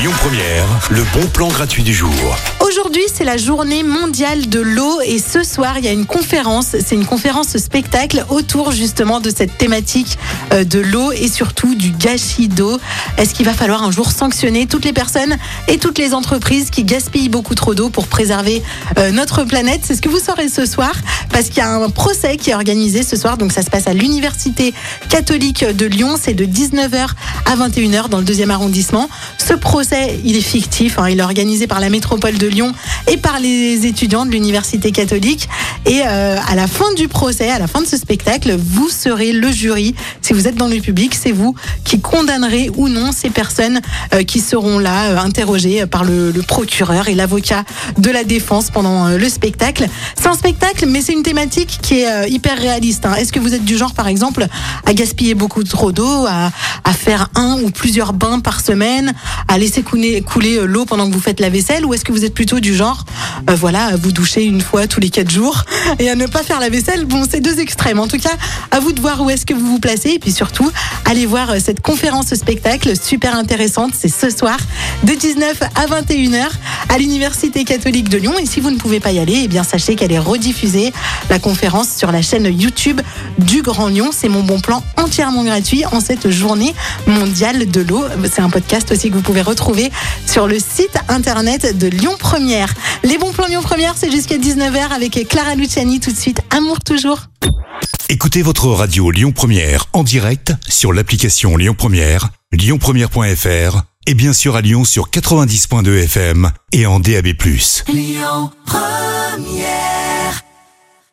Lyon Première, le bon plan gratuit du jour. Aujourd'hui, c'est la journée mondiale de l'eau et ce soir, il y a une conférence. C'est une conférence spectacle autour justement de cette thématique euh, de l'eau et surtout du gâchis d'eau. Est-ce qu'il va falloir un jour sanctionner toutes les personnes et toutes les entreprises qui gaspillent beaucoup trop d'eau pour préserver euh, notre planète? C'est ce que vous saurez ce soir parce qu'il y a un procès qui est organisé ce soir. Donc ça se passe à l'Université catholique de Lyon. C'est de 19h à 21h dans le deuxième arrondissement. Ce procès, il est fictif. hein. Il est organisé par la métropole de Lyon et par les étudiants de l'Université catholique. Et euh, à la fin du procès, à la fin de ce spectacle, vous serez le jury. Si vous êtes dans le public, c'est vous qui condamnerez ou non ces personnes euh, qui seront là euh, interrogées par le, le procureur et l'avocat de la défense pendant euh, le spectacle. C'est un spectacle, mais c'est une thématique qui est euh, hyper réaliste. hein. Est-ce que vous êtes du genre, par exemple, à gaspiller beaucoup trop d'eau, à, à faire un ou plusieurs bains par semaine, à laisser couler, couler euh, l'eau pendant que vous faites la vaisselle, ou est-ce que vous êtes plutôt du genre, voilà, vous doucher une fois tous les quatre jours et à ne pas faire la vaisselle Bon, c'est deux extrêmes. En tout cas, à vous de voir où est-ce que vous vous placez, et puis surtout, allez voir euh, cette conférence spectacle super intéressante. C'est ce soir de 19 à 21h à l'Université catholique de Lyon. Et si vous ne pouvez pas y aller, eh bien sachez qu'elle est rediffusée la conférence sur la chaîne YouTube du Grand Lyon. C'est mon bon plan entièrement gratuit en cette journée mondiale de l'eau. C'est un podcast aussi que vous pouvez retrouver sur le site internet de Lyon Première. Les bons plans Lyon Première, c'est jusqu'à 19h avec Clara Luciani tout de suite. Amour toujours. Écoutez votre radio Lyon Première en direct sur l'application Lyon Première, lyonpremière.fr et bien sûr à Lyon sur 90.2 FM et en DAB+. Lyon Première.